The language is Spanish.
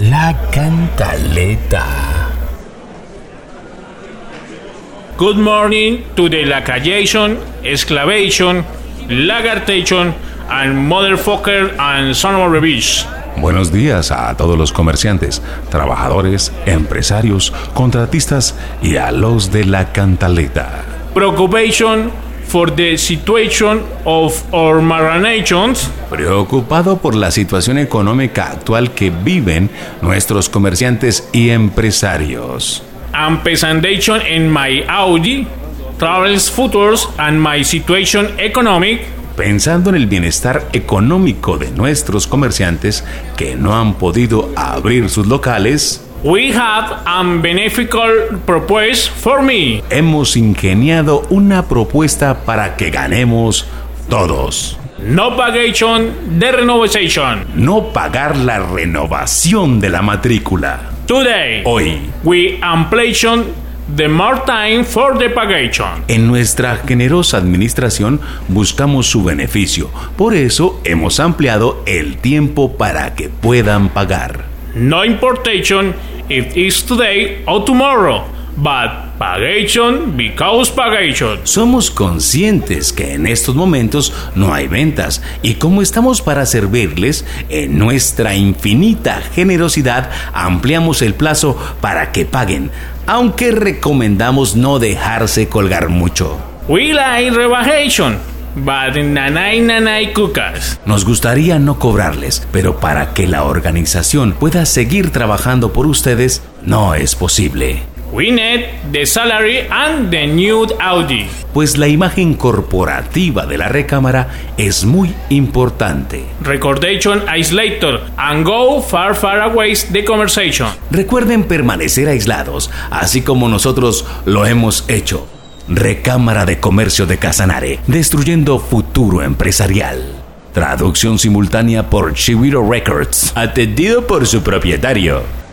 La cantaleta. Good morning to the lacayation, exclamation, lagartation, and motherfucker and son of a bitch. Buenos días a todos los comerciantes, trabajadores, empresarios, contratistas y a los de la cantaleta. Preoccupation for the situation of our maranations. Preocupado por la situación económica actual que viven nuestros comerciantes y empresarios. and presentation in my Audi, travels futures and my situation economic. Pensando en el bienestar económico de nuestros comerciantes que no han podido abrir sus locales, We have a beneficial proposal for me. hemos ingeniado una propuesta para que ganemos todos. No pagation, the renovation. No pagar la renovación de la matrícula. Today, Hoy, we ampliation the more time for the pagation. En nuestra generosa administración buscamos su beneficio. Por eso hemos ampliado el tiempo para que puedan pagar. No importation if it's today or tomorrow, but pagation because pagation. Somos conscientes que en estos momentos no hay ventas y como estamos para servirles, en nuestra infinita generosidad ampliamos el plazo para que paguen, aunque recomendamos no dejarse colgar mucho. We like rebajation, but nanay nanay cucas. Nos gustaría no cobrarles, pero para que la organización pueda seguir trabajando por ustedes, no es posible. We need the salary and the new Audi. Pues la imagen corporativa de la recámara es muy importante. Recordation isolator and go far far away the conversation. Recuerden permanecer aislados, así como nosotros lo hemos hecho. Recámara de Comercio de Casanare, destruyendo futuro empresarial. Traducción simultánea por Chihuiro Records, atendido por su propietario.